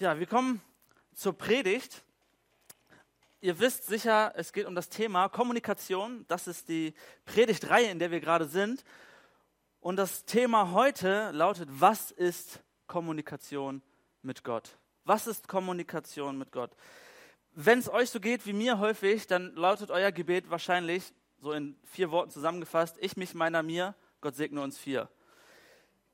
Ja, wir kommen zur Predigt. Ihr wisst sicher, es geht um das Thema Kommunikation. Das ist die Predigtreihe, in der wir gerade sind. Und das Thema heute lautet, was ist Kommunikation mit Gott? Was ist Kommunikation mit Gott? Wenn es euch so geht wie mir häufig, dann lautet euer Gebet wahrscheinlich, so in vier Worten zusammengefasst, ich, mich, meiner, mir, Gott segne uns vier.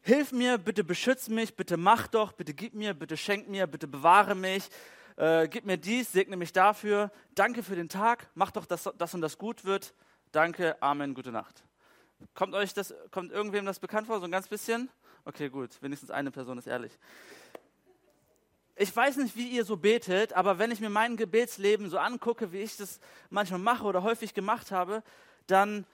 Hilf mir, bitte beschütz mich, bitte mach doch, bitte gib mir, bitte schenk mir, bitte bewahre mich, äh, gib mir dies, segne mich dafür, danke für den Tag, mach doch, dass das und das gut wird, danke, Amen, gute Nacht. Kommt euch das, kommt irgendwem das bekannt vor, so ein ganz bisschen? Okay, gut, wenigstens eine Person ist ehrlich. Ich weiß nicht, wie ihr so betet, aber wenn ich mir mein Gebetsleben so angucke, wie ich das manchmal mache oder häufig gemacht habe, dann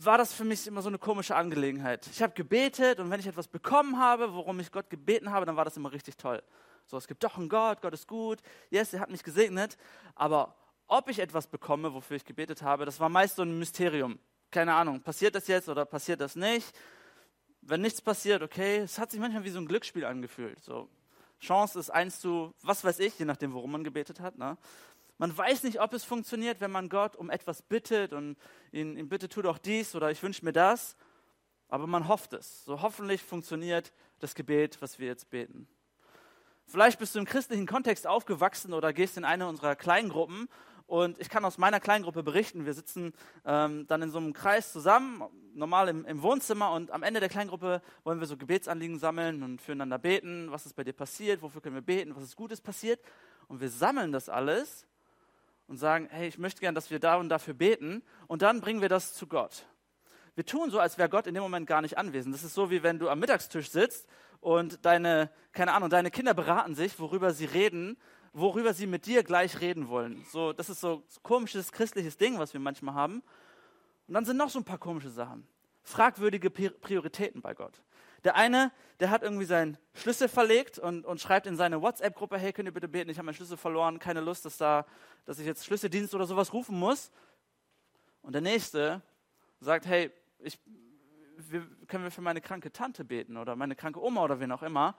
war das für mich immer so eine komische Angelegenheit. Ich habe gebetet und wenn ich etwas bekommen habe, worum ich Gott gebeten habe, dann war das immer richtig toll. So, es gibt doch einen Gott, Gott ist gut, yes, er hat mich gesegnet, aber ob ich etwas bekomme, wofür ich gebetet habe, das war meist so ein Mysterium. Keine Ahnung, passiert das jetzt oder passiert das nicht? Wenn nichts passiert, okay, es hat sich manchmal wie so ein Glücksspiel angefühlt. So, Chance ist eins zu, was weiß ich, je nachdem, worum man gebetet hat. Ne? Man weiß nicht, ob es funktioniert, wenn man Gott um etwas bittet und ihn, ihn bittet, tu doch dies oder ich wünsche mir das. Aber man hofft es. So hoffentlich funktioniert das Gebet, was wir jetzt beten. Vielleicht bist du im christlichen Kontext aufgewachsen oder gehst in eine unserer Kleingruppen. Und ich kann aus meiner Kleingruppe berichten, wir sitzen ähm, dann in so einem Kreis zusammen, normal im, im, Wohnzimmer. Und am Ende der Kleingruppe wollen wir so Gebetsanliegen sammeln und füreinander beten. Was ist bei dir passiert? Wofür können wir beten? Was ist Gutes passiert? Und wir sammeln das alles und sagen, hey, ich möchte gern, dass wir da und dafür beten und dann bringen wir das zu Gott. Wir tun so, als wäre Gott in dem Moment gar nicht anwesend. Das ist so, wie wenn du am Mittagstisch sitzt und deine, keine Ahnung, deine Kinder beraten sich, worüber sie reden, worüber sie mit dir gleich reden wollen. So, das ist so ein komisches christliches Ding, was wir manchmal haben. Und dann sind noch so ein paar komische Sachen. Fragwürdige Prioritäten bei Gott. Der eine, der hat irgendwie seinen Schlüssel verlegt und, und schreibt in seine WhatsApp-Gruppe, hey, könnt ihr bitte beten, ich habe meinen Schlüssel verloren, keine Lust, dass, da, dass ich jetzt Schlüsseldienst oder sowas rufen muss. Und der nächste sagt, hey, ich, wir, können wir für meine kranke Tante beten oder meine kranke Oma oder wen auch immer.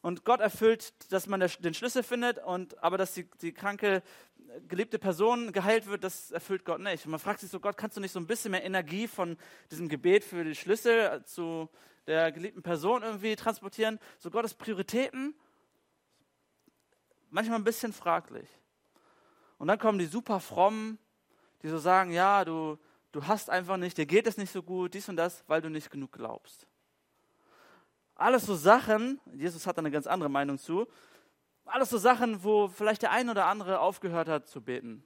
Und Gott erfüllt, dass man den Schlüssel findet, und, aber dass die, die kranke, geliebte Person geheilt wird, das erfüllt Gott nicht. Und man fragt sich so, Gott, kannst du nicht so ein bisschen mehr Energie von diesem Gebet für die Schlüssel zu der geliebten Person irgendwie transportieren. So Gottes Prioritäten, manchmal ein bisschen fraglich. Und dann kommen die super frommen, die so sagen, ja, du, du hast einfach nicht, dir geht es nicht so gut, dies und das, weil du nicht genug glaubst. Alles so Sachen, Jesus hat da eine ganz andere Meinung zu, alles so Sachen, wo vielleicht der ein oder andere aufgehört hat zu beten.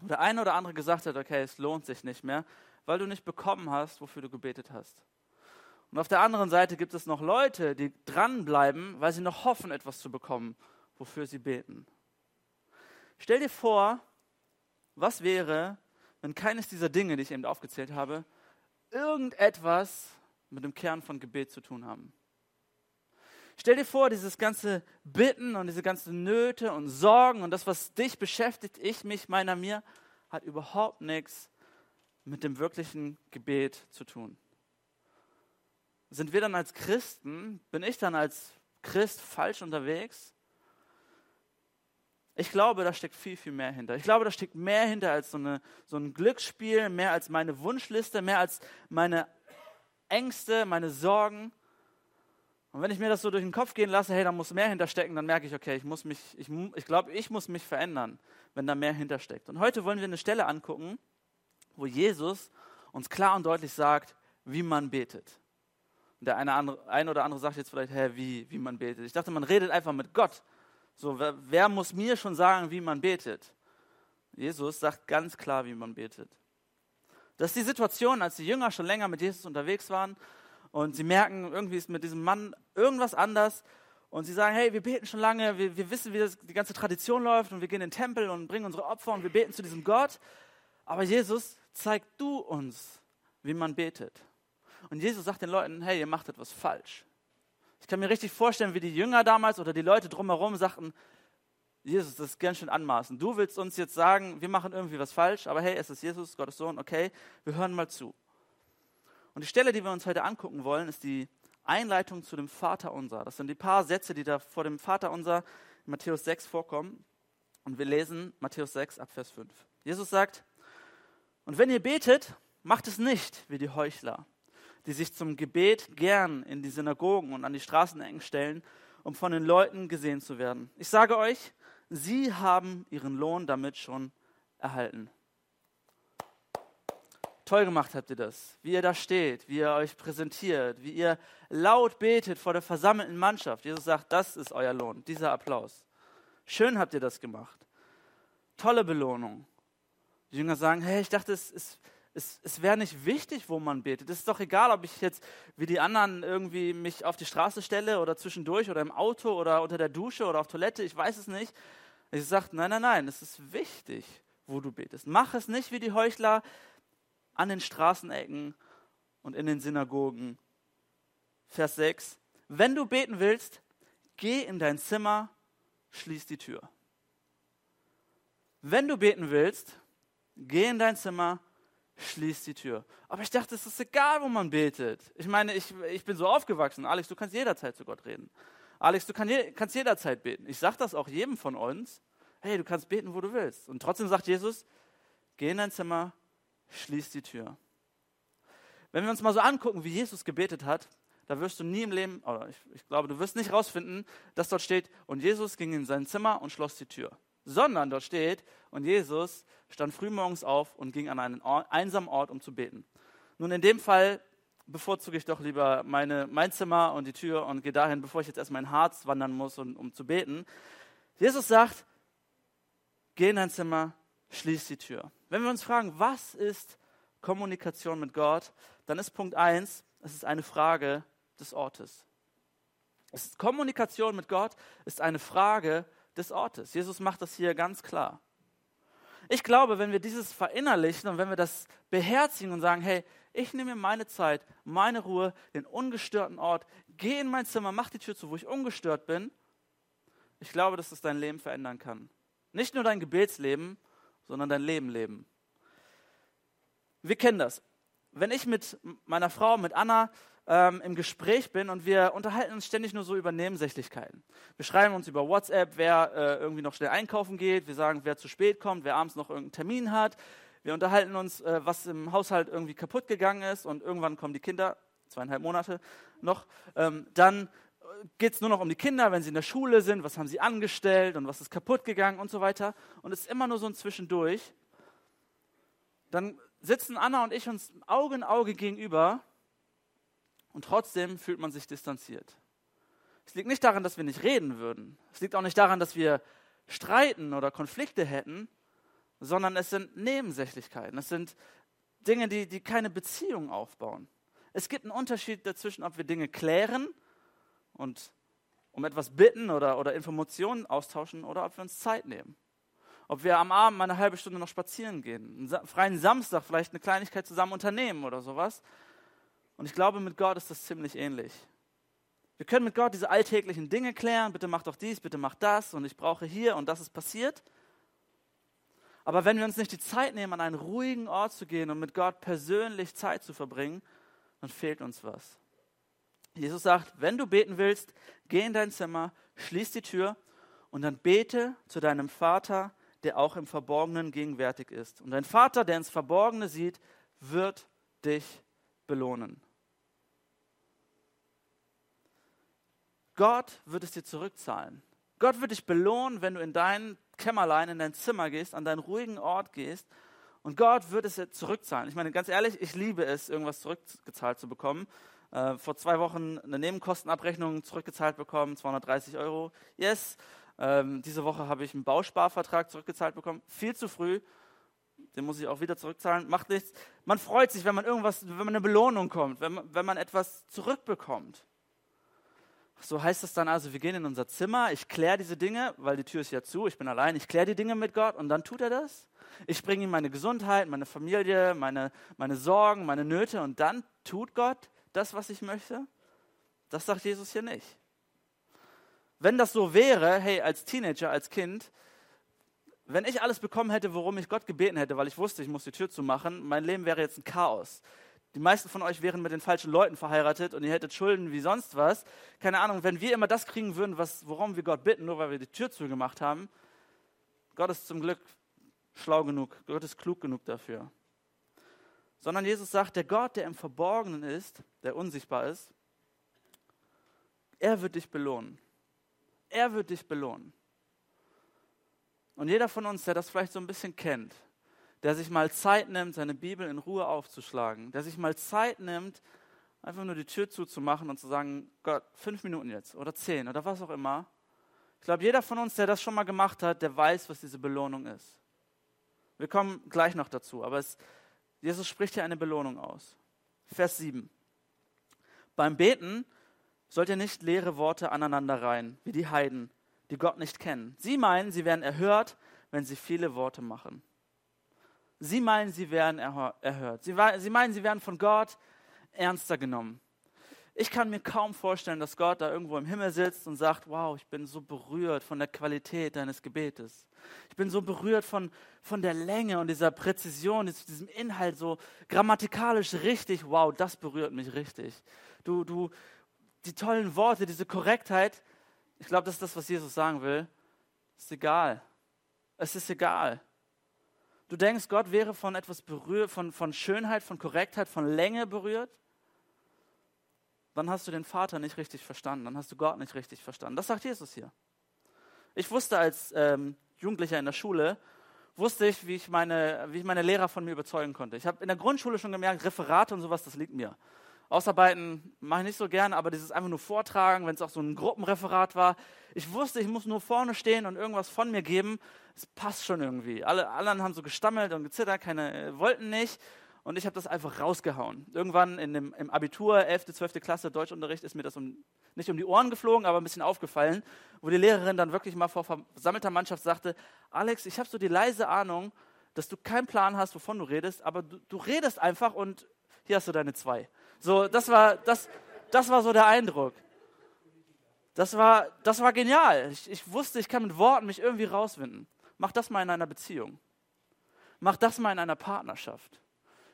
Wo der eine oder andere gesagt hat, okay, es lohnt sich nicht mehr, weil du nicht bekommen hast, wofür du gebetet hast. Und auf der anderen Seite gibt es noch Leute, die dranbleiben, weil sie noch hoffen, etwas zu bekommen, wofür sie beten. Stell dir vor, was wäre, wenn keines dieser Dinge, die ich eben aufgezählt habe, irgendetwas mit dem Kern von Gebet zu tun haben. Stell dir vor, dieses ganze Bitten und diese ganzen Nöte und Sorgen und das, was dich beschäftigt, ich, mich, meiner, mir, hat überhaupt nichts mit dem wirklichen Gebet zu tun sind wir dann als Christen, bin ich dann als Christ falsch unterwegs? Ich glaube, da steckt viel, viel mehr hinter. Ich glaube, da steckt mehr hinter als so, eine, so ein Glücksspiel, mehr als meine Wunschliste, mehr als meine Ängste, meine Sorgen. Und wenn ich mir das so durch den Kopf gehen lasse, hey, da muss mehr hinterstecken, dann merke ich, okay, ich muss mich, ich, ich glaube, ich muss mich verändern, wenn da mehr hintersteckt. Und heute wollen wir eine Stelle angucken, wo Jesus uns klar und deutlich sagt, wie man betet. Und der eine, andere, eine oder andere sagt jetzt vielleicht, hä, wie, wie man betet. Ich dachte, man redet einfach mit Gott. So, wer, wer muss mir schon sagen, wie man betet? Jesus sagt ganz klar, wie man betet. Das ist die Situation, als die Jünger schon länger mit Jesus unterwegs waren und sie merken, irgendwie ist mit diesem Mann irgendwas anders und sie sagen, hey, wir beten schon lange, wir, wir wissen, wie das, die ganze Tradition läuft und wir gehen in den Tempel und bringen unsere Opfer und wir beten zu diesem Gott. Aber Jesus, zeig du uns, wie man betet. Und Jesus sagt den Leuten, hey, ihr macht etwas falsch. Ich kann mir richtig vorstellen, wie die Jünger damals oder die Leute drumherum sagten, Jesus, das ist ganz schön anmaßend. Du willst uns jetzt sagen, wir machen irgendwie was falsch, aber hey, es ist Jesus, Gottes Sohn, okay, wir hören mal zu. Und die Stelle, die wir uns heute angucken wollen, ist die Einleitung zu dem Vater unser. Das sind die paar Sätze, die da vor dem Vater unser in Matthäus 6 vorkommen. Und wir lesen Matthäus 6 ab Vers 5. Jesus sagt, und wenn ihr betet, macht es nicht wie die Heuchler, die sich zum Gebet gern in die Synagogen und an die Straßenecken stellen, um von den Leuten gesehen zu werden. Ich sage euch, sie haben ihren Lohn damit schon erhalten. Toll gemacht habt ihr das, wie ihr da steht, wie ihr euch präsentiert, wie ihr laut betet vor der versammelten Mannschaft. Jesus sagt, das ist euer Lohn, dieser Applaus. Schön habt ihr das gemacht. Tolle Belohnung. Die Jünger sagen, hey, ich dachte, es, es, es, es wäre nicht wichtig, wo man betet. Es ist doch egal, ob ich jetzt wie die anderen irgendwie mich auf die Straße stelle oder zwischendurch oder im Auto oder unter der Dusche oder auf Toilette, ich weiß es nicht. Ich sage, nein, nein, nein, es ist wichtig, wo du betest. Mach es nicht wie die Heuchler an den Straßenecken und in den Synagogen. Vers 6. Wenn du beten willst, geh in dein Zimmer, schließ die Tür. Wenn du beten willst, geh in dein Zimmer, schließ die Tür. Aber ich dachte, es ist egal, wo man betet. Ich meine, ich, ich bin so aufgewachsen. Alex, du kannst jederzeit zu Gott reden. Alex, du kann kannst jederzeit beten. Ich sage das auch jedem von uns. Hey, du kannst beten, wo du willst. Und trotzdem sagt Jesus, geh in dein Zimmer, schließ die Tür. Wenn wir uns mal so angucken, wie Jesus gebetet hat, da wirst du nie im Leben, oder ich, ich glaube, du wirst nicht rausfinden, dass dort steht, und Jesus ging in sein Zimmer und schloss die Tür. Sondern dort steht, und Jesus stand frühmorgens auf und ging an einen Ort, einsamen Ort, um zu beten. Nun, in dem Fall bevorzuge ich doch lieber meine, mein Zimmer und die Tür und gehe dahin, bevor ich jetzt erst mein Harz wandern muss, und, um zu beten. Jesus sagt, geh in dein Zimmer, schließ die Tür. Wenn wir uns fragen, was ist Kommunikation mit Gott, dann ist Punkt 1, es ist eine Frage des Ortes. Kommunikation mit Gott ist eine Frage des Ortes. Jesus macht das hier ganz klar. Ich glaube, wenn wir dieses verinnerlichen und wenn wir das beherzigen und sagen, hey, ich nehme mir meine Zeit, meine Ruhe, den ungestörten Ort, geh in mein Zimmer, mach die Tür zu, wo ich ungestört bin, ich glaube, dass es dein Leben verändern kann. Nicht nur dein Gebetsleben, sondern dein Leben leben. Wir kennen das. Wenn ich mit meiner Frau, mit Anna, ähm, im Gespräch bin und wir unterhalten uns ständig nur so über Nebensächlichkeiten. Wir schreiben uns über WhatsApp, wer äh, irgendwie noch schnell einkaufen geht. Wir sagen, wer zu spät kommt, wer abends noch irgendeinen Termin hat. Wir unterhalten uns, äh, was im Haushalt irgendwie kaputt gegangen ist und irgendwann kommen die Kinder, zweieinhalb Monate noch, ähm, dann geht es nur noch um die Kinder, wenn sie in der Schule sind, was haben sie angestellt und was ist kaputt gegangen und so weiter. Und es ist immer nur so ein Zwischendurch. Dann sitzen Anna und ich uns Auge in Auge gegenüber und trotzdem fühlt man sich distanziert. Es liegt nicht daran, dass wir nicht reden würden. Es liegt auch nicht daran, dass wir streiten oder Konflikte hätten, sondern es sind Nebensächlichkeiten. Es sind Dinge, die, die keine Beziehung aufbauen. Es gibt einen Unterschied dazwischen, ob wir Dinge klären und um etwas bitten oder, oder Informationen austauschen oder ob wir uns Zeit nehmen. Ob wir am Abend mal eine halbe Stunde noch spazieren gehen, einen freien Samstag vielleicht eine Kleinigkeit zusammen unternehmen oder sowas. Und ich glaube, mit Gott ist das ziemlich ähnlich. Wir können mit Gott diese alltäglichen Dinge klären, bitte mach doch dies, bitte mach das und ich brauche hier und das ist passiert. Aber wenn wir uns nicht die Zeit nehmen, an einen ruhigen Ort zu gehen und mit Gott persönlich Zeit zu verbringen, dann fehlt uns was. Jesus sagt, wenn du beten willst, geh in dein Zimmer, schließ die Tür und dann bete zu deinem Vater, der auch im Verborgenen gegenwärtig ist. Und dein Vater, der ins Verborgene sieht, wird dich belohnen. Gott wird es dir zurückzahlen. Gott wird dich belohnen, wenn du in dein Kämmerlein, in dein Zimmer gehst, an deinen ruhigen Ort gehst. Und Gott wird es dir zurückzahlen. Ich meine, ganz ehrlich, ich liebe es, irgendwas zurückgezahlt zu bekommen äh, vor zwei Wochen eine Nebenkostenabrechnung zurückgezahlt bekommen, 230 Euro. Yes. Ähm, diese Woche habe ich einen Bausparvertrag zurückgezahlt bekommen. Viel zu früh. Den muss ich auch wieder zurückzahlen. Macht nichts. Man freut sich, wenn man irgendwas, wenn man eine Belohnung kommt, wenn man, wenn man etwas zurückbekommt. So heißt es dann also, wir gehen in unser Zimmer, ich kläre diese Dinge, weil die Tür ist ja zu, ich bin allein, ich kläre die Dinge mit Gott und dann tut er das. Ich bringe ihm meine Gesundheit, meine Familie, meine, meine Sorgen, meine Nöte und dann tut Gott das, was ich möchte? Das sagt Jesus hier nicht. Wenn das so wäre, hey, als Teenager, als Kind, wenn ich alles bekommen hätte, worum ich Gott gebeten hätte, weil ich wusste, ich muss die Tür zumachen, mein Leben wäre jetzt ein Chaos. Die meisten von euch wären mit den falschen Leuten verheiratet und ihr hättet Schulden wie sonst was. Keine Ahnung, wenn wir immer das kriegen würden, was, worum wir Gott bitten, nur weil wir die Tür zugemacht haben. Gott ist zum Glück schlau genug, Gott ist klug genug dafür. Sondern Jesus sagt, der Gott, der im Verborgenen ist, der unsichtbar ist, er wird dich belohnen. Er wird dich belohnen. Und jeder von uns, der das vielleicht so ein bisschen kennt, der sich mal Zeit nimmt, seine Bibel in Ruhe aufzuschlagen, der sich mal Zeit nimmt, einfach nur die Tür zuzumachen und zu sagen, Gott, fünf Minuten jetzt oder zehn oder was auch immer. Ich glaube, jeder von uns, der das schon mal gemacht hat, der weiß, was diese Belohnung ist. Wir kommen gleich noch dazu, aber es, Jesus spricht hier eine Belohnung aus. Vers 7. Beim Beten sollt ihr nicht leere Worte aneinander reihen, wie die Heiden, die Gott nicht kennen. Sie meinen, sie werden erhört, wenn sie viele Worte machen. Sie meinen, sie werden erhört. Sie meinen, sie werden von Gott ernster genommen. Ich kann mir kaum vorstellen, dass Gott da irgendwo im Himmel sitzt und sagt, wow, ich bin so berührt von der Qualität deines Gebetes. Ich bin so berührt von, von der Länge und dieser Präzision, diesem Inhalt, so grammatikalisch richtig. Wow, das berührt mich richtig. Du, du, die tollen Worte, diese Korrektheit. Ich glaube, das ist das, was Jesus sagen will. Ist egal. Es ist egal. Du denkst, Gott wäre von etwas berührt, von, von Schönheit, von Korrektheit, von Länge berührt? Dann hast du den Vater nicht richtig verstanden, dann hast du Gott nicht richtig verstanden. Das sagt Jesus hier. Ich wusste als ähm, Jugendlicher in der Schule, wusste ich, wie ich, meine, wie ich meine Lehrer von mir überzeugen konnte. Ich habe in der Grundschule schon gemerkt, Referate und sowas, das liegt mir. Ausarbeiten mache ich nicht so gern, aber dieses einfach nur vortragen, wenn es auch so ein Gruppenreferat war. Ich wusste, ich muss nur vorne stehen und irgendwas von mir geben. Es passt schon irgendwie. Alle anderen haben so gestammelt und gezittert, keine äh, wollten nicht. Und ich habe das einfach rausgehauen. Irgendwann in dem, im Abitur, 11., 12. Klasse Deutschunterricht, ist mir das um, nicht um die Ohren geflogen, aber ein bisschen aufgefallen, wo die Lehrerin dann wirklich mal vor versammelter Mannschaft sagte, Alex, ich habe so die leise Ahnung, dass du keinen Plan hast, wovon du redest, aber du, du redest einfach und hier hast du deine zwei. So, das war, das, das war so der Eindruck. Das war, das war genial. Ich, ich wusste, ich kann mit Worten mich irgendwie rauswinden. Mach das mal in einer Beziehung. Mach das mal in einer Partnerschaft.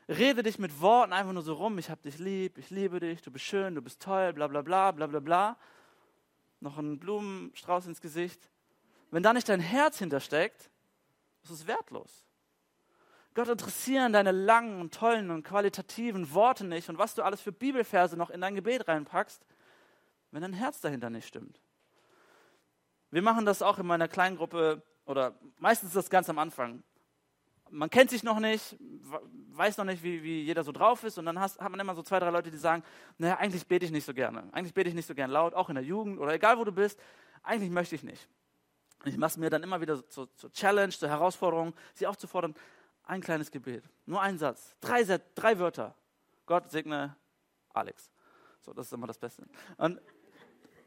Rede dich mit Worten einfach nur so rum. Ich hab dich lieb, ich liebe dich, du bist schön, du bist toll, bla bla bla bla bla bla. Noch ein Blumenstrauß ins Gesicht. Wenn da nicht dein Herz hintersteckt, ist es wertlos. Gott interessieren deine langen und tollen und qualitativen Worte nicht und was du alles für Bibelverse noch in dein Gebet reinpackst, wenn dein Herz dahinter nicht stimmt. Wir machen das auch in meiner kleinen Gruppe oder meistens das ganz am Anfang. Man kennt sich noch nicht, weiß noch nicht, wie, wie jeder so drauf ist und dann hast, hat man immer so zwei, drei Leute, die sagen, naja, eigentlich bete ich nicht so gerne. Eigentlich bete ich nicht so gerne laut, auch in der Jugend oder egal wo du bist, eigentlich möchte ich nicht. Ich mache es mir dann immer wieder zur, zur Challenge, zur Herausforderung, sie aufzufordern, ein kleines Gebet, nur ein Satz, drei, drei Wörter. Gott segne Alex. So, das ist immer das Beste. Und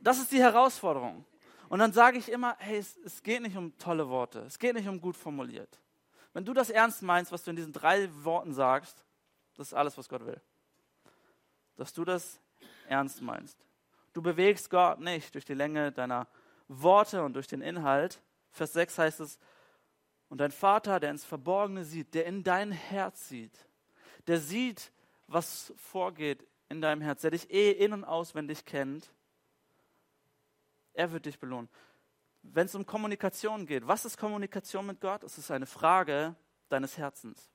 das ist die Herausforderung. Und dann sage ich immer, hey, es, es geht nicht um tolle Worte, es geht nicht um gut formuliert. Wenn du das ernst meinst, was du in diesen drei Worten sagst, das ist alles, was Gott will. Dass du das ernst meinst. Du bewegst Gott nicht durch die Länge deiner Worte und durch den Inhalt. Vers 6 heißt es, und dein Vater, der ins Verborgene sieht, der in dein Herz sieht, der sieht, was vorgeht in deinem Herz, der dich eh in- und auswendig kennt, er wird dich belohnen. Wenn es um Kommunikation geht, was ist Kommunikation mit Gott? Es ist eine Frage deines Herzens.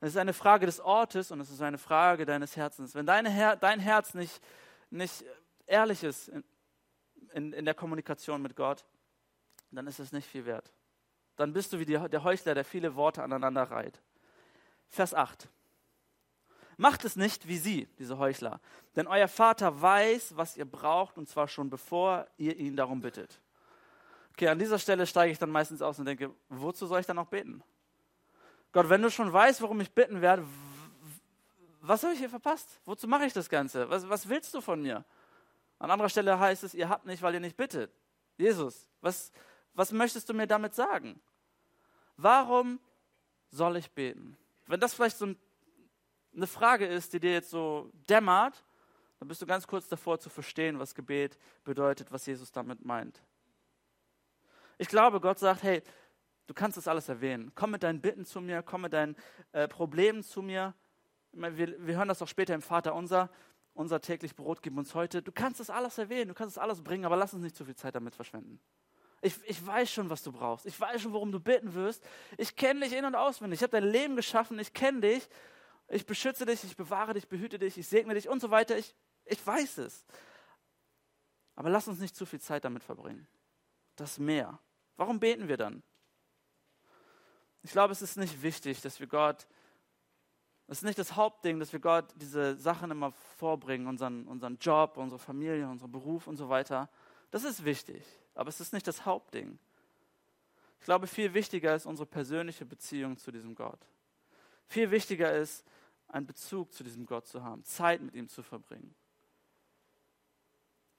Es ist eine Frage des Ortes und es ist eine Frage deines Herzens. Wenn Her dein Herz nicht, nicht ehrlich ist in, in, in der Kommunikation mit Gott, dann ist es nicht viel wert dann bist du wie die, der Heuchler, der viele Worte aneinander reiht. Vers 8. Macht es nicht wie sie, diese Heuchler, denn euer Vater weiß, was ihr braucht, und zwar schon bevor ihr ihn darum bittet. Okay, an dieser Stelle steige ich dann meistens aus und denke, wozu soll ich dann noch beten? Gott, wenn du schon weißt, worum ich bitten werde, was habe ich hier verpasst? Wozu mache ich das Ganze? Was, was willst du von mir? An anderer Stelle heißt es, ihr habt nicht, weil ihr nicht bittet. Jesus, was, was möchtest du mir damit sagen? Warum soll ich beten? Wenn das vielleicht so eine Frage ist, die dir jetzt so dämmert, dann bist du ganz kurz davor zu verstehen, was Gebet bedeutet, was Jesus damit meint. Ich glaube, Gott sagt, hey, du kannst das alles erwähnen. Komm mit deinen Bitten zu mir, komm mit deinen äh, Problemen zu mir. wir, wir hören das auch später im Vater unser, unser täglich Brot gib uns heute. Du kannst das alles erwähnen, du kannst das alles bringen, aber lass uns nicht zu viel Zeit damit verschwenden. Ich, ich weiß schon, was du brauchst. Ich weiß schon, worum du bitten wirst. Ich kenne dich in- und auswendig. Ich habe dein Leben geschaffen. Ich kenne dich. Ich beschütze dich. Ich bewahre dich, behüte dich. Ich segne dich und so weiter. Ich, ich weiß es. Aber lass uns nicht zu viel Zeit damit verbringen. Das mehr. Warum beten wir dann? Ich glaube, es ist nicht wichtig, dass wir Gott das ist nicht das Hauptding, dass wir Gott diese Sachen immer vorbringen, unseren, unseren Job, unsere Familie, unseren Beruf und so weiter. Das ist wichtig, aber es ist nicht das Hauptding. Ich glaube, viel wichtiger ist unsere persönliche Beziehung zu diesem Gott. Viel wichtiger ist, einen Bezug zu diesem Gott zu haben, Zeit mit ihm zu verbringen.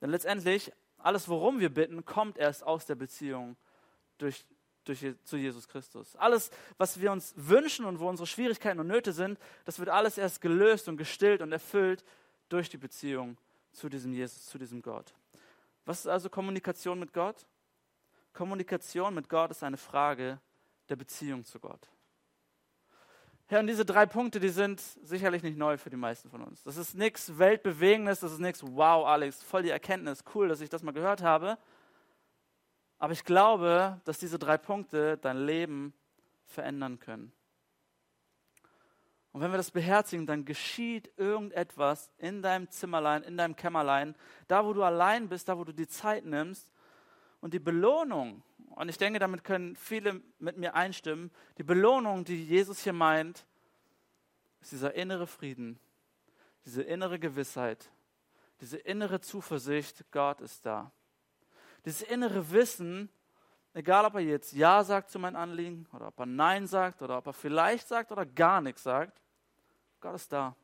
Denn letztendlich, alles, worum wir bitten, kommt erst aus der Beziehung durch durch, zu Jesus Christus. Alles, was wir uns wünschen und wo unsere Schwierigkeiten und Nöte sind, das wird alles erst gelöst und gestillt und erfüllt durch die Beziehung zu diesem Jesus, zu diesem Gott. Was ist also Kommunikation mit Gott? Kommunikation mit Gott ist eine Frage der Beziehung zu Gott. Ja, und diese drei Punkte, die sind sicherlich nicht neu für die meisten von uns. Das ist nichts Weltbewegendes, das ist nichts, wow, Alex, voll die Erkenntnis, cool, dass ich das mal gehört habe. Aber ich glaube, dass diese drei Punkte dein Leben verändern können. Und wenn wir das beherzigen, dann geschieht irgendetwas in deinem Zimmerlein, in deinem Kämmerlein, da wo du allein bist, da wo du die Zeit nimmst. Und die Belohnung, und ich denke, damit können viele mit mir einstimmen, die Belohnung, die Jesus hier meint, ist dieser innere Frieden, diese innere Gewissheit, diese innere Zuversicht, Gott ist da dieses innere Wissen, egal ob er jetzt Ja sagt zu meinem Anliegen oder ob er Nein sagt oder ob er vielleicht sagt oder gar nichts sagt, Gott ist da.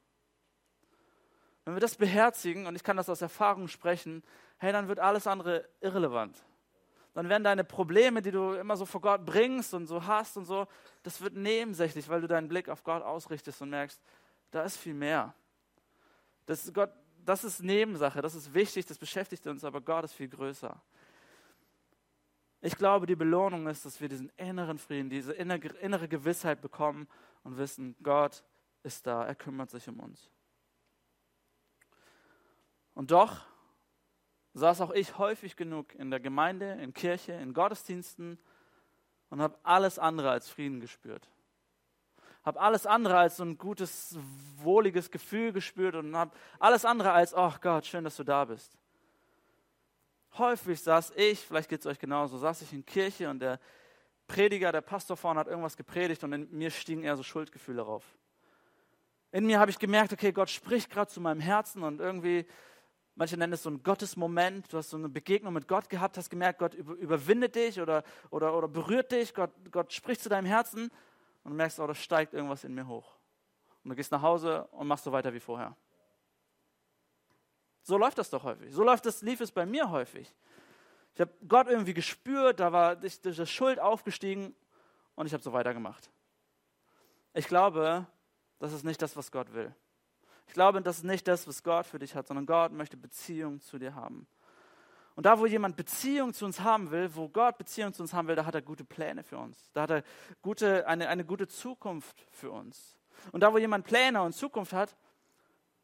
Wenn wir das beherzigen, und ich kann das aus Erfahrung sprechen, hey, dann wird alles andere irrelevant. Dann werden deine Probleme, die du immer so vor Gott bringst und so hast und so, das wird nebensächlich, weil du deinen Blick auf Gott ausrichtest und merkst, da ist viel mehr. Das ist, Gott, das ist Nebensache, das ist wichtig, das beschäftigt uns, aber Gott ist viel größer. Ich glaube, die Belohnung ist, dass wir diesen inneren Frieden, diese innere Gewissheit bekommen und wissen, Gott ist da, er kümmert sich um uns. Und doch saß auch ich häufig genug in der Gemeinde, in Kirche, in Gottesdiensten und habe alles andere als Frieden gespürt. Habe alles andere als so ein gutes, wohliges Gefühl gespürt und habe alles andere als, ach oh Gott, schön, dass du da bist häufig saß ich, vielleicht geht es euch genauso, saß ich in Kirche und der Prediger, der Pastor vorne hat irgendwas gepredigt und in mir stiegen eher so Schuldgefühle rauf. In mir habe ich gemerkt, okay, Gott spricht gerade zu meinem Herzen und irgendwie, manche nennen es so ein Gottesmoment, du hast so eine Begegnung mit Gott gehabt, hast gemerkt, Gott überwindet dich oder, oder, oder berührt dich, Gott, Gott spricht zu deinem Herzen und du merkst, oh, da steigt irgendwas in mir hoch. Und du gehst nach Hause und machst so weiter wie vorher. So läuft das doch häufig. So läuft das, lief es bei mir häufig. Ich habe Gott irgendwie gespürt, da war diese Schuld aufgestiegen und ich habe so weitergemacht. Ich glaube, das ist nicht das, was Gott will. Ich glaube, das ist nicht das, was Gott für dich hat, sondern Gott möchte Beziehung zu dir haben. Und da, wo jemand Beziehung zu uns haben will, wo Gott Beziehung zu uns haben will, da hat er gute Pläne für uns. Da hat er gute, eine, eine gute Zukunft für uns. Und da, wo jemand Pläne und Zukunft hat,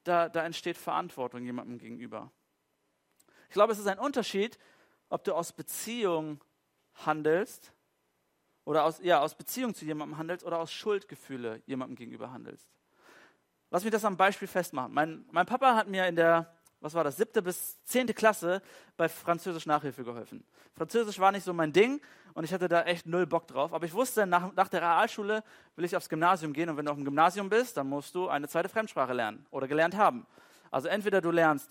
da, da entsteht Verantwortung jemandem gegenüber. Ich glaube, es ist ein Unterschied, ob du aus Beziehung handelst oder aus, ja, aus Beziehung zu jemandem handelst oder aus Schuldgefühle jemandem gegenüber handelst. Lass mich das am Beispiel festmachen. Mein, mein Papa hat mir in der was war das, siebte bis zehnte Klasse bei Französisch Nachhilfe geholfen. Französisch war nicht so mein Ding und ich hatte da echt null Bock drauf. Aber ich wusste, nach, nach der Realschule will ich aufs Gymnasium gehen und wenn du auf dem Gymnasium bist, dann musst du eine zweite Fremdsprache lernen oder gelernt haben. Also entweder du lernst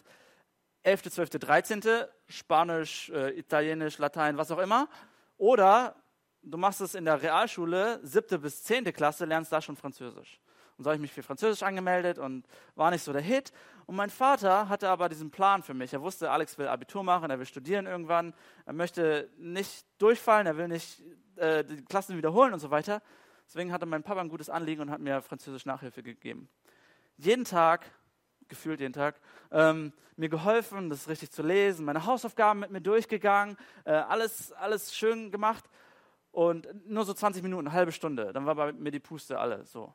11., 12., 13., Spanisch, äh, Italienisch, Latein, was auch immer, oder du machst es in der Realschule, siebte bis zehnte Klasse, lernst da schon Französisch. Und so habe ich mich für Französisch angemeldet und war nicht so der Hit. Und mein Vater hatte aber diesen Plan für mich. Er wusste, Alex will Abitur machen, er will studieren irgendwann, er möchte nicht durchfallen, er will nicht äh, die Klassen wiederholen und so weiter. Deswegen hatte mein Papa ein gutes Anliegen und hat mir Französisch Nachhilfe gegeben. Jeden Tag, gefühlt jeden Tag, ähm, mir geholfen, das richtig zu lesen, meine Hausaufgaben mit mir durchgegangen, äh, alles, alles schön gemacht und nur so 20 Minuten, eine halbe Stunde, dann war bei mir die Puste alle so.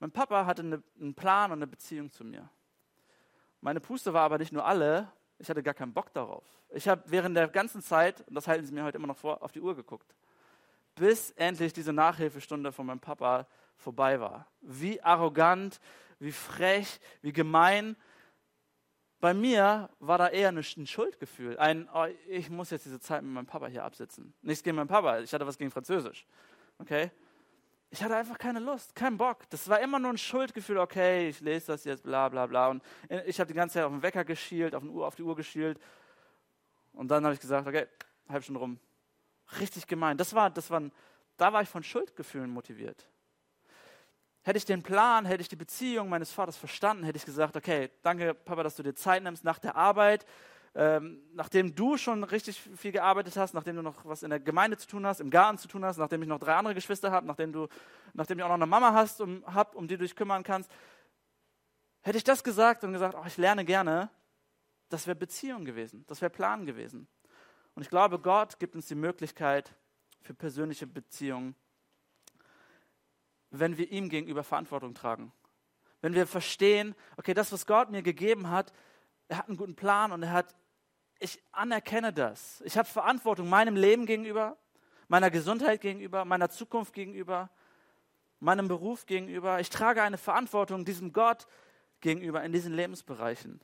Mein Papa hatte eine, einen Plan und eine Beziehung zu mir. Meine Puste war aber nicht nur alle, ich hatte gar keinen Bock darauf. Ich habe während der ganzen Zeit, und das halten sie mir heute immer noch vor, auf die Uhr geguckt, bis endlich diese Nachhilfestunde von meinem Papa vorbei war. Wie arrogant, wie frech, wie gemein. Bei mir war da eher ein Schuldgefühl. Ein, oh, ich muss jetzt diese Zeit mit meinem Papa hier absitzen. Nichts gegen meinen Papa, ich hatte was gegen Französisch. Okay? Ich hatte einfach keine Lust, keinen Bock. Das war immer nur ein Schuldgefühl, okay, ich lese das jetzt, bla bla bla. Und ich habe die ganze Zeit auf den Wecker geschielt, auf, Uhr, auf die Uhr geschielt. Und dann habe ich gesagt, okay, halb schon rum. Richtig gemein. Das war, das war, da war ich von Schuldgefühlen motiviert. Hätte ich den Plan, hätte ich die Beziehung meines Vaters verstanden, hätte ich gesagt, okay, danke Papa, dass du dir Zeit nimmst nach der Arbeit, ähm, nachdem du schon richtig viel gearbeitet hast, nachdem du noch was in der Gemeinde zu tun hast, im Garten zu tun hast, nachdem ich noch drei andere Geschwister habe, nachdem du, nachdem ich auch noch eine Mama hast, um, hab, um die du dich kümmern kannst, hätte ich das gesagt und gesagt, oh, ich lerne gerne, das wäre Beziehung gewesen, das wäre Plan gewesen. Und ich glaube, Gott gibt uns die Möglichkeit für persönliche Beziehungen wenn wir ihm gegenüber Verantwortung tragen. Wenn wir verstehen, okay, das, was Gott mir gegeben hat, er hat einen guten Plan und er hat, ich anerkenne das. Ich habe Verantwortung meinem Leben gegenüber, meiner Gesundheit gegenüber, meiner Zukunft gegenüber, meinem Beruf gegenüber. Ich trage eine Verantwortung diesem Gott gegenüber in diesen Lebensbereichen.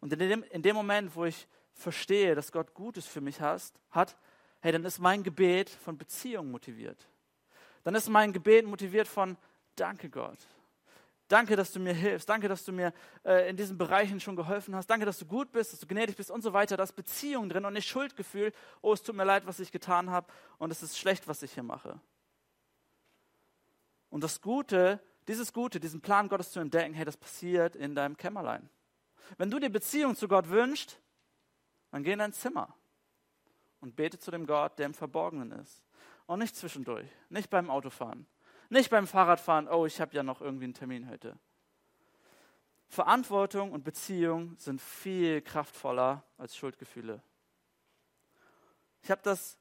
Und in dem, in dem Moment, wo ich verstehe, dass Gott Gutes für mich hast, hat, hey, dann ist mein Gebet von Beziehung motiviert dann ist mein Gebet motiviert von Danke Gott. Danke, dass du mir hilfst. Danke, dass du mir äh, in diesen Bereichen schon geholfen hast. Danke, dass du gut bist, dass du gnädig bist und so weiter. Da ist Beziehung drin und nicht Schuldgefühl. Oh, es tut mir leid, was ich getan habe und es ist schlecht, was ich hier mache. Und das Gute, dieses Gute, diesen Plan Gottes zu entdecken, hey, das passiert in deinem Kämmerlein. Wenn du dir Beziehung zu Gott wünschst, dann geh in dein Zimmer und bete zu dem Gott, der im Verborgenen ist. Und nicht zwischendurch, nicht beim Autofahren, nicht beim Fahrradfahren, oh, ich habe ja noch irgendwie einen Termin heute. Verantwortung und Beziehung sind viel kraftvoller als Schuldgefühle. Ich habe das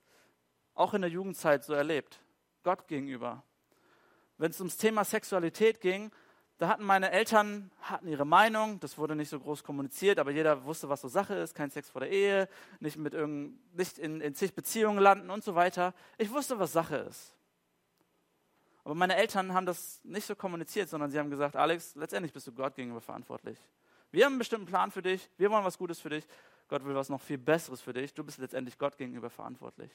auch in der Jugendzeit so erlebt, Gott gegenüber. Wenn es ums Thema Sexualität ging, da hatten meine Eltern hatten ihre Meinung, das wurde nicht so groß kommuniziert, aber jeder wusste, was so Sache ist, kein Sex vor der Ehe, nicht, mit irgend, nicht in, in zig Beziehungen landen und so weiter. Ich wusste, was Sache ist. Aber meine Eltern haben das nicht so kommuniziert, sondern sie haben gesagt, Alex, letztendlich bist du Gott gegenüber verantwortlich. Wir haben einen bestimmten Plan für dich, wir wollen was Gutes für dich, Gott will was noch viel Besseres für dich, du bist letztendlich Gott gegenüber verantwortlich.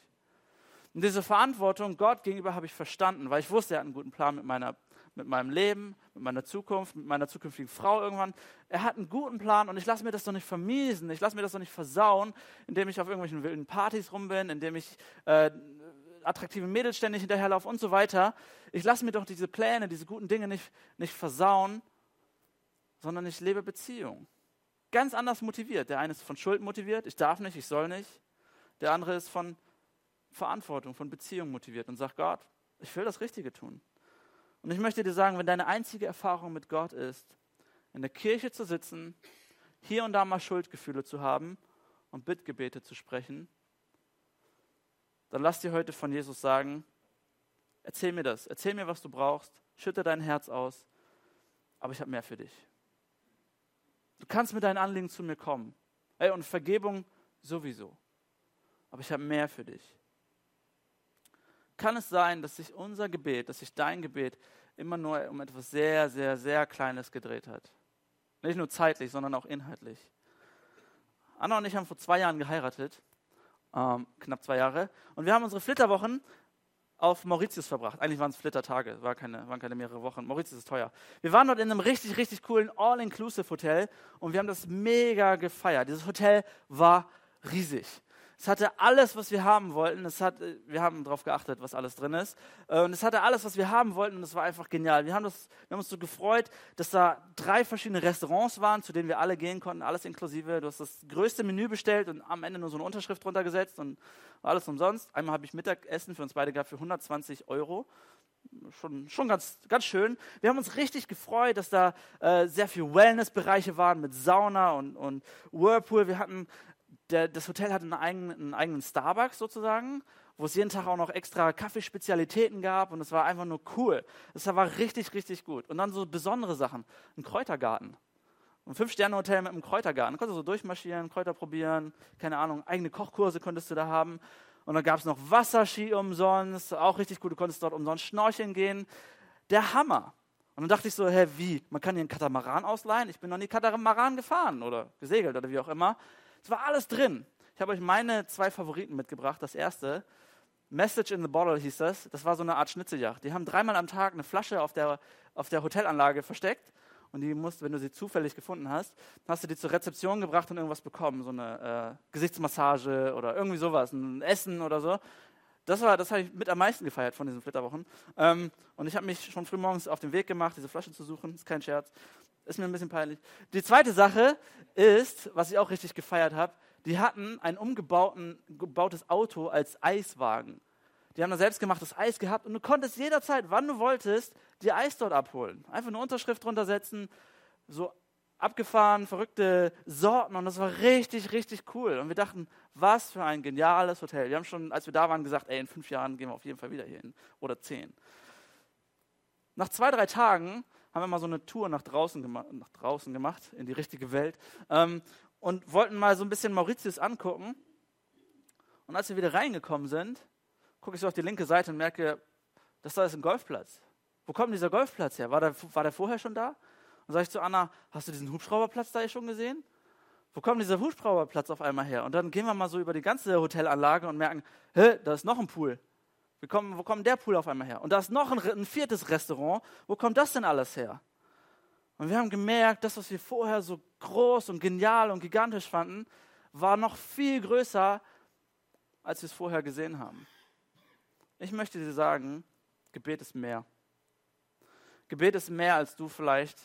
Und diese Verantwortung Gott gegenüber habe ich verstanden, weil ich wusste, er hat einen guten Plan mit meiner mit meinem Leben, mit meiner Zukunft, mit meiner zukünftigen Frau irgendwann. Er hat einen guten Plan und ich lasse mir das doch nicht vermiesen, ich lasse mir das doch nicht versauen, indem ich auf irgendwelchen wilden Partys rum bin, indem ich äh, attraktive Mädels ständig hinterherlaufe und so weiter. Ich lasse mir doch diese Pläne, diese guten Dinge nicht, nicht versauen, sondern ich lebe Beziehung. Ganz anders motiviert. Der eine ist von Schuld motiviert, ich darf nicht, ich soll nicht. Der andere ist von Verantwortung, von Beziehung motiviert und sagt, Gott, ich will das Richtige tun. Und ich möchte dir sagen, wenn deine einzige Erfahrung mit Gott ist, in der Kirche zu sitzen, hier und da mal Schuldgefühle zu haben und Bittgebete zu sprechen, dann lass dir heute von Jesus sagen, erzähl mir das, erzähl mir, was du brauchst, schütte dein Herz aus, aber ich habe mehr für dich. Du kannst mit deinen Anliegen zu mir kommen. Ey, und Vergebung sowieso. Aber ich habe mehr für dich kann es sein, dass sich unser Gebet, dass sich dein Gebet immer nur um etwas sehr, sehr, sehr Kleines gedreht hat. Nicht nur zeitlich, sondern auch inhaltlich. Anna und ich haben vor zwei Jahren geheiratet, ähm, knapp zwei Jahre, und wir haben unsere Flitterwochen auf Mauritius verbracht. Eigentlich waren es Flittertage, war keine, waren keine mehrere Wochen. Mauritius ist teuer. Wir waren dort in einem richtig, richtig coolen All-Inclusive-Hotel und wir haben das mega gefeiert. Dieses Hotel war riesig. Es hatte alles, was wir haben wollten. Es hat, wir haben darauf geachtet, was alles drin ist. Äh, und es hatte alles, was wir haben wollten. Und es war einfach genial. Wir haben, das, wir haben uns so gefreut, dass da drei verschiedene Restaurants waren, zu denen wir alle gehen konnten, alles inklusive. Du hast das größte Menü bestellt und am Ende nur so eine Unterschrift drunter gesetzt und alles umsonst. Einmal habe ich Mittagessen für uns beide gehabt für 120 Euro schon, schon ganz, ganz schön. Wir haben uns richtig gefreut, dass da äh, sehr viele Wellnessbereiche waren mit Sauna und, und Whirlpool. Wir hatten der, das Hotel hatte einen eigenen, einen eigenen Starbucks sozusagen, wo es jeden Tag auch noch extra Kaffeespezialitäten gab und es war einfach nur cool. Es war richtig, richtig gut. Und dann so besondere Sachen. Ein Kräutergarten. Ein Fünf-Sterne-Hotel mit einem Kräutergarten. Da konntest du so durchmarschieren, Kräuter probieren, keine Ahnung, eigene Kochkurse konntest du da haben. Und dann gab es noch Wasserski umsonst, auch richtig gut, du konntest dort umsonst schnorcheln gehen. Der Hammer. Und dann dachte ich so, hä, wie? Man kann hier einen Katamaran ausleihen? Ich bin noch nie Katamaran gefahren oder gesegelt oder wie auch immer. Es war alles drin. Ich habe euch meine zwei Favoriten mitgebracht. Das erste, Message in the Bottle hieß das. Das war so eine Art Schnitzeljagd. Die haben dreimal am Tag eine Flasche auf der, auf der Hotelanlage versteckt. Und die musst, wenn du sie zufällig gefunden hast, hast du die zur Rezeption gebracht und irgendwas bekommen. So eine äh, Gesichtsmassage oder irgendwie sowas, ein Essen oder so. Das, das habe ich mit am meisten gefeiert von diesen Flitterwochen. Ähm, und ich habe mich schon früh morgens auf den Weg gemacht, diese Flasche zu suchen. Ist kein Scherz. Ist mir ein bisschen peinlich. Die zweite Sache ist, was ich auch richtig gefeiert habe, die hatten ein umgebautes Auto als Eiswagen. Die haben da selbstgemachtes Eis gehabt und du konntest jederzeit, wann du wolltest, dir Eis dort abholen. Einfach eine Unterschrift drunter setzen, so abgefahren, verrückte Sorten und das war richtig, richtig cool. Und wir dachten, was für ein geniales Hotel. Wir haben schon, als wir da waren, gesagt, ey, in fünf Jahren gehen wir auf jeden Fall wieder hier hin oder zehn. Nach zwei, drei Tagen haben wir mal so eine Tour nach draußen, gema nach draußen gemacht, in die richtige Welt, ähm, und wollten mal so ein bisschen Mauritius angucken. Und als wir wieder reingekommen sind, gucke ich so auf die linke Seite und merke, das da ist ein Golfplatz. Wo kommt dieser Golfplatz her? War der, war der vorher schon da? Und sage ich zu Anna, hast du diesen Hubschrauberplatz da schon gesehen? Wo kommt dieser Hubschrauberplatz auf einmal her? Und dann gehen wir mal so über die ganze Hotelanlage und merken, hä, da ist noch ein Pool. Kommen, wo kommt der Pool auf einmal her? Und da ist noch ein, ein viertes Restaurant. Wo kommt das denn alles her? Und wir haben gemerkt, das, was wir vorher so groß und genial und gigantisch fanden, war noch viel größer, als wir es vorher gesehen haben. Ich möchte dir sagen, Gebet ist mehr. Gebet ist mehr, als du vielleicht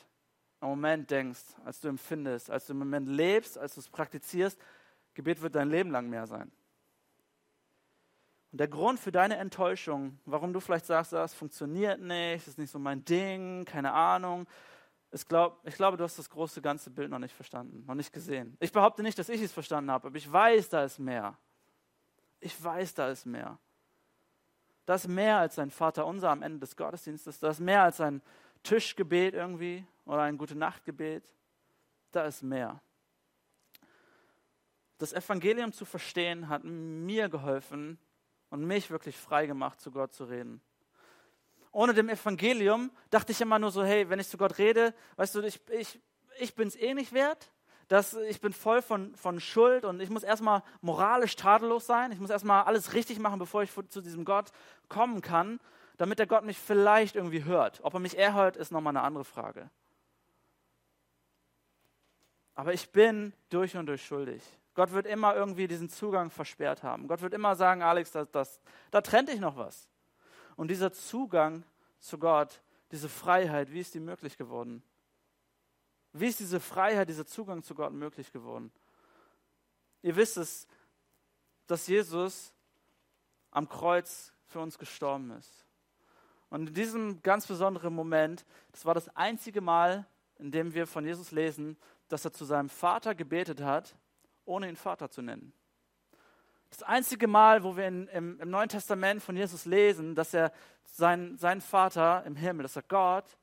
im Moment denkst, als du empfindest, als du im Moment lebst, als du es praktizierst. Gebet wird dein Leben lang mehr sein. Und der Grund für deine Enttäuschung, warum du vielleicht sagst, das funktioniert nicht, das ist nicht so mein Ding, keine Ahnung, ich, glaub, ich glaube, du hast das große ganze Bild noch nicht verstanden, noch nicht gesehen. Ich behaupte nicht, dass ich es verstanden habe, aber ich weiß, da ist mehr. Ich weiß, da ist mehr. Da ist mehr als ein Vater unser am Ende des Gottesdienstes. Da ist mehr als ein Tischgebet irgendwie oder ein gute Nachtgebet. Da ist mehr. Das Evangelium zu verstehen hat mir geholfen und mich wirklich frei gemacht, zu Gott zu reden ohne dem Evangelium dachte ich immer nur so, hey, wenn ich zu Gott rede, weißt du, ich, ich, ich bin es eh nicht wert. dass ich bin voll von, von Schuld und ich muss erstmal moralisch tadellos sein. Ich muss erstmal alles richtig machen, bevor ich zu diesem Gott kommen kann, damit der Gott mich vielleicht irgendwie hört. Ob er mich eher hört, ist nochmal eine andere Frage. Aber ich bin durch und durch schuldig. Gott wird immer irgendwie diesen Zugang versperrt haben. Gott wird immer sagen, Alex, das, das, da trennt dich noch was. Und dieser Zugang zu Gott, diese Freiheit, wie ist die möglich geworden? Wie ist diese Freiheit, dieser Zugang zu Gott möglich geworden? Ihr wisst es, dass Jesus am Kreuz für uns gestorben ist. Und in diesem ganz besonderen Moment, das war das einzige Mal, in dem wir von Jesus lesen, dass er zu seinem Vater gebetet hat, ohne ihn Vater zu nennen. Das einzige Mal, wo wir in, im, im, Neuen Testament von Jesus lesen, dass er sein, seinen Vater im Himmel, dass er Gott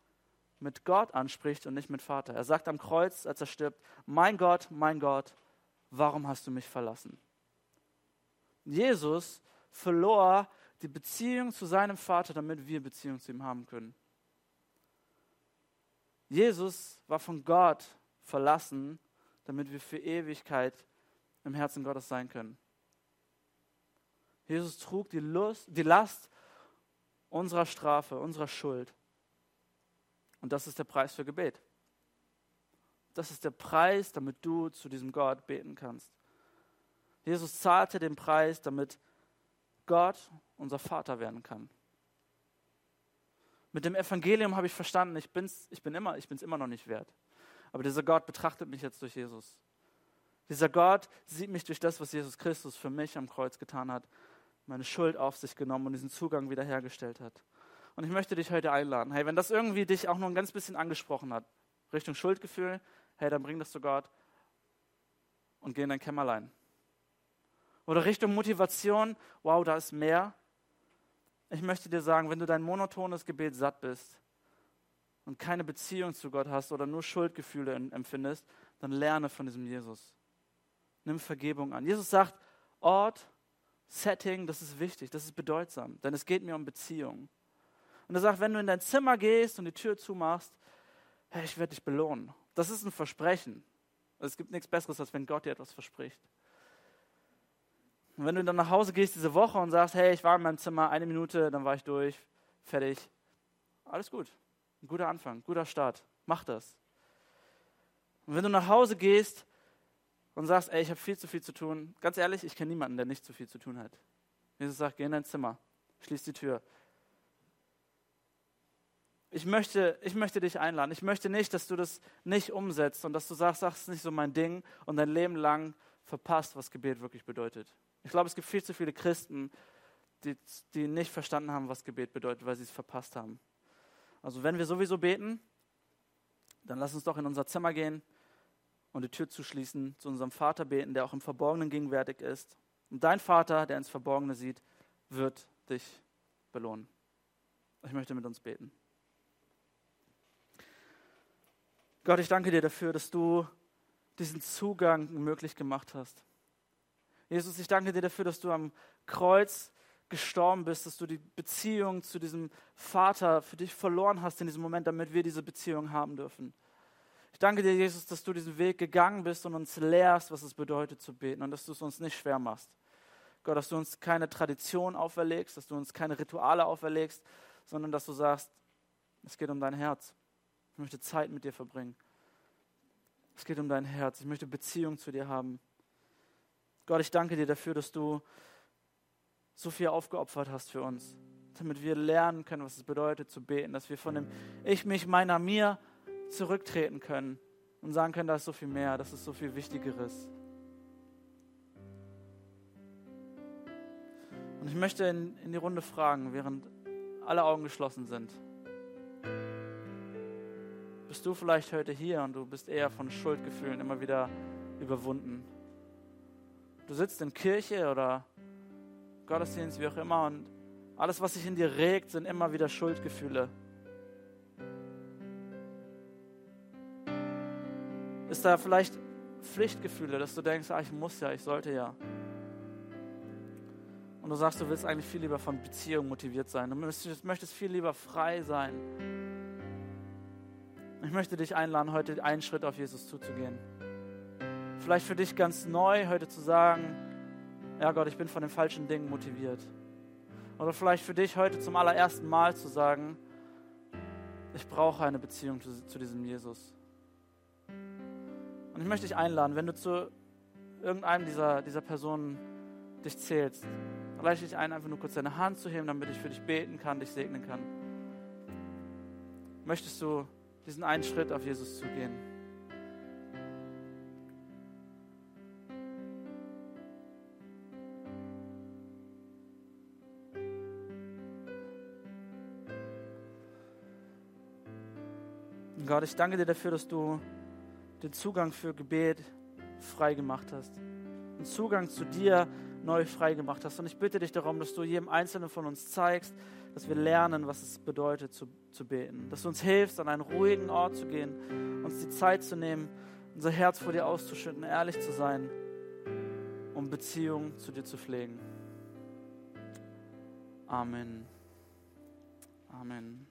mit Gott anspricht und nicht mit Vater. Er sagt am Kreuz, als er stirbt, mein Gott, mein Gott, warum hast du mich verlassen? Jesus verlor die Beziehung zu seinem Vater, damit wir Beziehung zu ihm haben können. Jesus war von Gott verlassen, damit wir für Ewigkeit im Herzen Gottes sein können. Jesus trug die, Lust, die Last unserer Strafe, unserer Schuld. Und das ist der Preis für Gebet. Das ist der Preis, damit du zu diesem Gott beten kannst. Jesus zahlte den Preis, damit Gott unser Vater werden kann. Mit dem Evangelium habe ich verstanden, ich, bin's, ich bin immer, ich bin es immer noch nicht wert. Aber dieser Gott betrachtet mich jetzt durch Jesus. Dieser Gott sieht mich durch das, was Jesus Christus für mich am Kreuz getan hat meine Schuld auf sich genommen und diesen Zugang wiederhergestellt hat. Und ich möchte dich heute einladen. Hey, wenn das irgendwie dich auch nur ein ganz bisschen angesprochen hat, Richtung Schuldgefühl, hey, dann bring das zu Gott und geh in dein Kämmerlein. Oder Richtung Motivation, wow, da ist mehr. Ich möchte dir sagen, wenn du dein monotones Gebet satt bist und keine Beziehung zu Gott hast oder nur Schuldgefühle empfindest, dann lerne von diesem Jesus. Nimm Vergebung an. Jesus sagt, Ort, Setting, das ist wichtig, das ist bedeutsam, denn es geht mir um Beziehung. Und er sagt, wenn du in dein Zimmer gehst und die Tür zumachst, hey, ich werde dich belohnen. Das ist ein Versprechen. Es gibt nichts Besseres, als wenn Gott dir etwas verspricht. Und wenn du dann nach Hause gehst diese Woche und sagst, hey, ich war in meinem Zimmer eine Minute, dann war ich durch, fertig, alles gut. Ein guter Anfang, guter Start. Mach das. Und wenn du nach Hause gehst und sagst, ey, ich habe viel zu viel zu tun, ganz ehrlich, ich kenne niemanden, der nicht zu viel zu tun hat. Jesus sagt, geh in dein Zimmer, schließ die Tür. Ich möchte, ich möchte dich einladen. Ich möchte nicht, dass du das nicht umsetzt und dass du sagst, das ist nicht so mein Ding und dein Leben lang verpasst, was Gebet wirklich bedeutet. Ich glaube, es gibt viel zu viele Christen, die, die nicht verstanden haben, was Gebet bedeutet, weil sie es verpasst haben. Also wenn wir sowieso beten, dann lass uns doch in unser Zimmer gehen und die Tür zuschließen, zu unserem Vater beten, der auch im Verborgenen gegenwärtig ist. Und dein Vater, der ins Verborgene sieht, wird dich belohnen. Ich möchte mit uns beten. Gott, ich danke dir dafür, dass du diesen Zugang möglich gemacht hast. Jesus, ich danke dir dafür, dass du am Kreuz gestorben bist, dass du die Beziehung zu diesem Vater für dich verloren hast in diesem Moment, damit wir diese Beziehung haben dürfen. Ich danke dir, Jesus, dass du diesen Weg gegangen bist und uns lehrst, was es bedeutet zu beten und dass du es uns nicht schwer machst. Gott, dass du uns keine Tradition auferlegst, dass du uns keine Rituale auferlegst, sondern dass du sagst, es geht um dein Herz. Ich möchte Zeit mit dir verbringen. Es geht um dein Herz. Ich möchte Beziehung zu dir haben. Gott, ich danke dir dafür, dass du so viel aufgeopfert hast für uns, damit wir lernen können, was es bedeutet zu beten, dass wir von dem Ich, mich, meiner, mir zurücktreten können und sagen können, da ist so viel mehr, das ist so viel Wichtigeres. Und ich möchte in, in die Runde fragen, während alle Augen geschlossen sind. Bist du vielleicht heute hier und du bist eher von Schuldgefühlen immer wieder überwunden? Du sitzt in Kirche oder Gottesdienst, wie auch immer, und alles, was sich in dir regt, sind immer wieder Schuldgefühle. Da vielleicht Pflichtgefühle, dass du denkst, ah, ich muss ja, ich sollte ja. Und du sagst, du willst eigentlich viel lieber von Beziehung motiviert sein. Du möchtest viel lieber frei sein. Ich möchte dich einladen, heute einen Schritt auf Jesus zuzugehen. Vielleicht für dich ganz neu heute zu sagen, ja Gott, ich bin von den falschen Dingen motiviert. Oder vielleicht für dich heute zum allerersten Mal zu sagen, ich brauche eine Beziehung zu, zu diesem Jesus. Und ich möchte dich einladen, wenn du zu irgendeinem dieser, dieser Personen dich zählst, ich dich ein, einfach nur kurz deine Hand zu heben, damit ich für dich beten kann, dich segnen kann. Möchtest du diesen einen Schritt auf Jesus zugehen? Gott, ich danke dir dafür, dass du den Zugang für Gebet frei gemacht hast. Den Zugang zu dir neu frei gemacht hast. Und ich bitte dich darum, dass du jedem Einzelnen von uns zeigst, dass wir lernen, was es bedeutet zu, zu beten. Dass du uns hilfst, an einen ruhigen Ort zu gehen, uns die Zeit zu nehmen, unser Herz vor dir auszuschütten, ehrlich zu sein, um Beziehung zu dir zu pflegen. Amen. Amen.